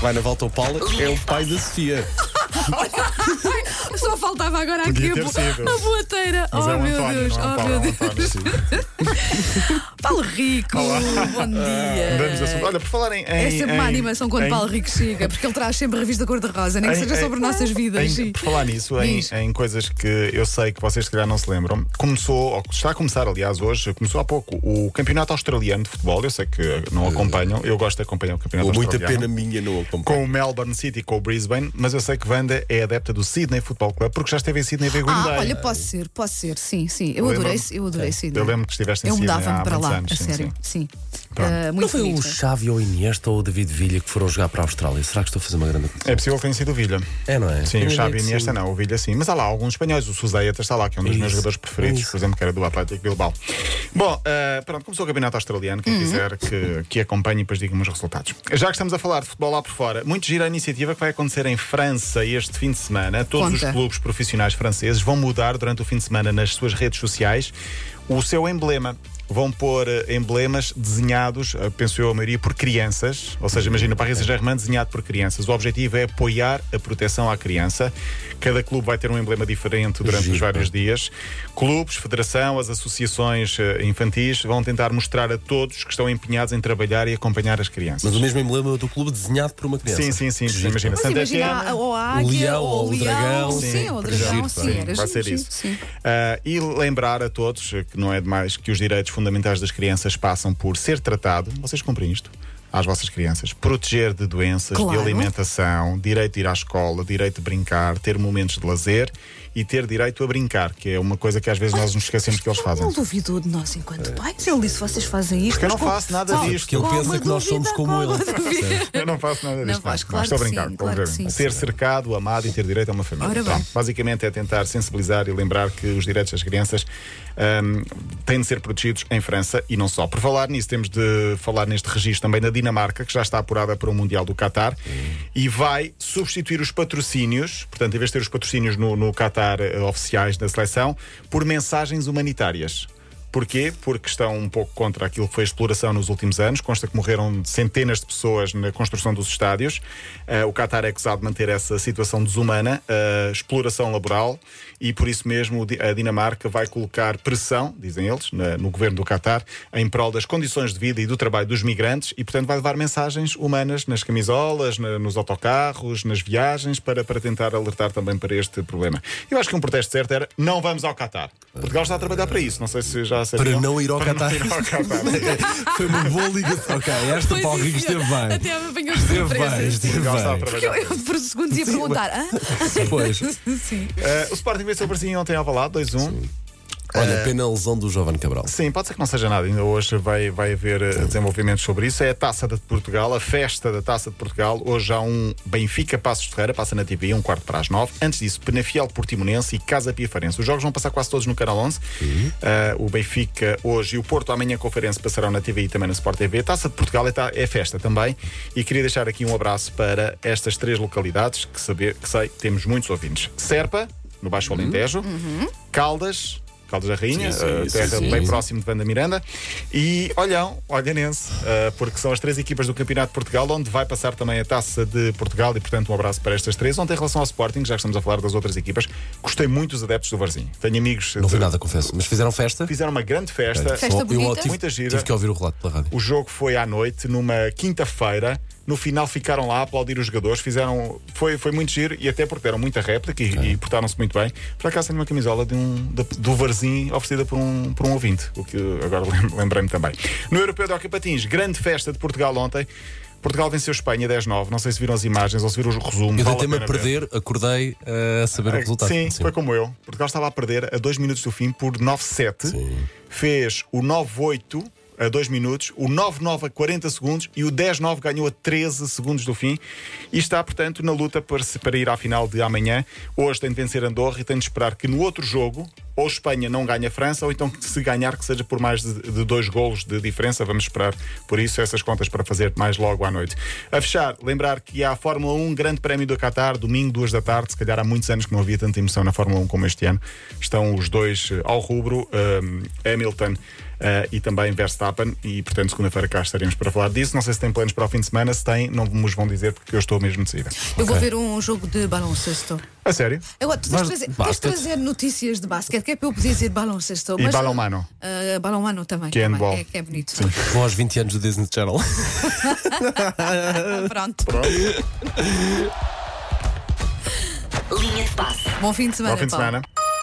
vai na volta ao Paulo, é o pai da Sofia. Só faltava agora Podia aqui a, a boateira. Mas oh é o meu António, Deus, não é oh Paulo, meu é o Deus. António. Paulo Rico, bom dia. Olha, por falar em. É em- sempre uma em- animação quando em- Paulo Rico chega, porque ele traz sempre a revista cor-de-rosa, nem que seja em- sobre nossas vidas. em- sim. por falar nisso, em, coisas que eu sei que vocês se calhar não se lembram, começou, ou está a começar, aliás, hoje, começou há pouco, o Campeonato Australiano de Futebol. Eu sei que não acompanham, eu gosto de acompanhar o Campeonato Com muita Australiano. pena minha não acompanho. Com o Melbourne City e com o Brisbane, mas eu sei que É adepta do Sydney Football Club porque já esteve em Sydney ver Ah, olha, posso ser, posso ser, sim, sim. Eu adorei, eu adorei Sidney. Eu lembro que estiveste em Eu Sydney mudava-me há para lá, anos, a sim, sério, sim. sim. Ah, muito Não foi bonito. o Xavi ou o Iniesta ou o David Villa que foram jogar para a Austrália? Será que estou a fazer uma grande coisa? É possível que tenha sido o Villa. É, não é? Sim, o Xavi que Iniesta não, o Villa sim. Mas há lá alguns espanhóis, o Suzeita está lá, que é um dos Isso, meus jogadores preferidos, isso. por exemplo, que era do Atlético Bilbao. Bom, eh, pronto, começou o Campeonato Australiano, Uhum. quem quiser que, que acompanhe e depois diga-me os resultados. Já que estamos a falar de futebol lá por fora, muito gira a iniciativa que vai acontecer em França este fim de semana. Todos Conta. os clubes profissionais franceses vão mudar durante o fim de semana nas suas redes sociais o seu emblema. Vão pôr eh, emblemas desenhados, eh, penso eu, a maioria por crianças. Ou seja, imagina o Paris Saint-Germain desenhado por crianças. O objetivo é apoiar a proteção à criança. Cada clube vai ter um emblema diferente durante Giro, os vários dias. Clubes, federação, as associações eh, infantis vão tentar mostrar a todos que estão empenhados em trabalhar e acompanhar as crianças. Mas o mesmo emblema do clube desenhado por uma criança. Sim, sim, sim. Giro. Imagina, Mas Santa imagina ou a águia, O leão, ou o dragão. Sim, Sim, ou o dragão, sim, sim, vai ser isso. Sim, sim. Ah, e lembrar a todos que não é demais que os direitos fundamentais das crianças passam por ser tratado, vocês cumprem isto? Às vossas crianças, proteger de doenças, de Claro. alimentação, direito de ir à escola, direito de brincar, ter momentos de lazer e ter direito a brincar, que é uma coisa que às vezes nós nos esquecemos que eles fazem. Ele duvidou de nós enquanto pais. Ele disse: vocês fazem isto. Porque eu não faço nada qual- disto. Porque ele pensa que nós somos como ele. Eu não faço nada disto. faz, não. claro estou a que brincar, sim, estou a claro que brincar. sim. Ser cercado, amado e ter direito a uma família. Ora bem. Pronto, basicamente é tentar sensibilizar e lembrar que os direitos das crianças ahm, têm de ser protegidos em França e não só. Por falar nisso, temos de falar neste registro também da Dinamarca, que já está apurada para o Mundial do Qatar e vai substituir os patrocínios, portanto, em vez de ter os patrocínios no, no Qatar eh, oficiais da seleção, por mensagens humanitárias. Porquê? Porque estão um pouco contra aquilo que foi a exploração nos últimos anos. Consta que morreram centenas de pessoas na construção dos estádios. Eh, o Qatar é acusado de manter essa situação desumana, eh, exploração laboral, e por isso mesmo a Dinamarca vai colocar pressão, dizem eles, na- no governo do Qatar, em prol das condições de vida e do trabalho dos migrantes, e portanto vai levar mensagens humanas nas camisolas, na- nos autocarros, nas viagens, para, para tentar alertar também para este problema. Eu acho que um protesto certo era não vamos ao Qatar. Portugal está a trabalhar para isso. Não sei se já sabiam. Para não ir ao Qatar. Foi uma boa ligação. Ok, esta Pois Paulo Rico esteve bem. Até apanhou de Esteve bem, esteve Portugal está a bem. Eu, trabalhar. eu por segundos ia perguntar. "Ah?" Pois. Sim. Eh, o Sporting venceu o Brasil ontem ao Valado, 2-1. Olha, pena a lesão do Giovanni Cabral. Sim, pode ser que não seja nada. Ainda hoje vai, vai haver eh, desenvolvimentos sobre isso. É a Taça de Portugal, a festa da Taça de Portugal. Hoje há um Benfica Passos de Ferreira, passa na TV, um quarto para as nove. Antes disso, Penafiel Portimonense e Casa Pia Farense. Os jogos vão passar quase todos no Canal 11. Eh, o Benfica hoje e o Porto amanhã Farense passarão na TV e também na Sport TV. A Taça de Portugal é, ta- é festa também. E queria deixar aqui um abraço para estas três localidades que, saber, que sei temos muitos ouvintes. Serpa, no Baixo Alentejo. Caldas. Caldas da Rainha, Sim, sim, eh, sim, terra sim, bem próximo de Vanda Miranda, e Olhão, Olhanense, eh, porque são as três equipas do Campeonato de Portugal, onde vai passar também a taça de Portugal, e portanto um abraço para estas três. Ontem, em relação ao Sporting, já que estamos a falar das outras equipas, gostei muito dos adeptos do Varzinho. Tenho amigos. Não de- vi nada, confesso. Mas fizeram festa? Fizeram uma grande festa. Festa Só- eu bonita? tive, Muita gira. tive que ouvir o relato pela rádio. O jogo foi à noite, numa quinta-feira. No final ficaram lá a aplaudir os jogadores, fizeram. Foi, foi muito giro e até porque deram muita réplica e, e portaram-se muito bem. Por acaso tenho uma camisola de um, de- do Varzim oferecida por um, por um ouvinte, o que agora lem- lembrei-me também. No Europeu de Hockey Patins, grande festa de Portugal ontem. Portugal venceu Espanha 10-9. Não sei se viram as imagens ou se viram o resumo. Eu vale deitei-me a pena ver. perder, acordei eh, a saber o resultado. Sim, foi como eu. Portugal estava a perder a 2 minutos do fim por 9-7. Sim. Fez o 9-8 a 2 minutos, o 9-9 a 40 segundos e o 10-9 ganhou a 13 segundos do fim. E está, portanto, na luta para, ir à final de amanhã. Hoje tem de vencer Andorra e tem de esperar que no outro jogo, ou Espanha não ganhe a França, ou então se ganhar que seja por mais de, de dois golos de diferença. Vamos esperar por isso essas contas para fazer mais logo à noite. A fechar, lembrar que há a Fórmula 1, Grande Prémio do Qatar, domingo, duas da tarde. Se calhar há muitos anos que não havia tanta emoção na Fórmula 1 como este ano. Estão os dois eh, ao rubro, um, Hamilton eh, e também Verstappen. E portanto, segunda-feira cá estaremos para falar disso. Não sei se tem planos para o fim de semana. Se tem, não nos vão dizer porque eu estou mesmo decidida. Eu vou ver um jogo de baloncesto. A sério? Agora, tu tens Mas trazer, tens trazer notícias de basquete, que é para eu poder dizer baloncesto. E mas- balonmano? Ah, balonmano também. Que é também. É, que é bonito. Vão aos 20 anos do Disney Channel. Pronto. Pronto. Linha de passe. Bom fim de semana, Bom fim de Paulo. semana.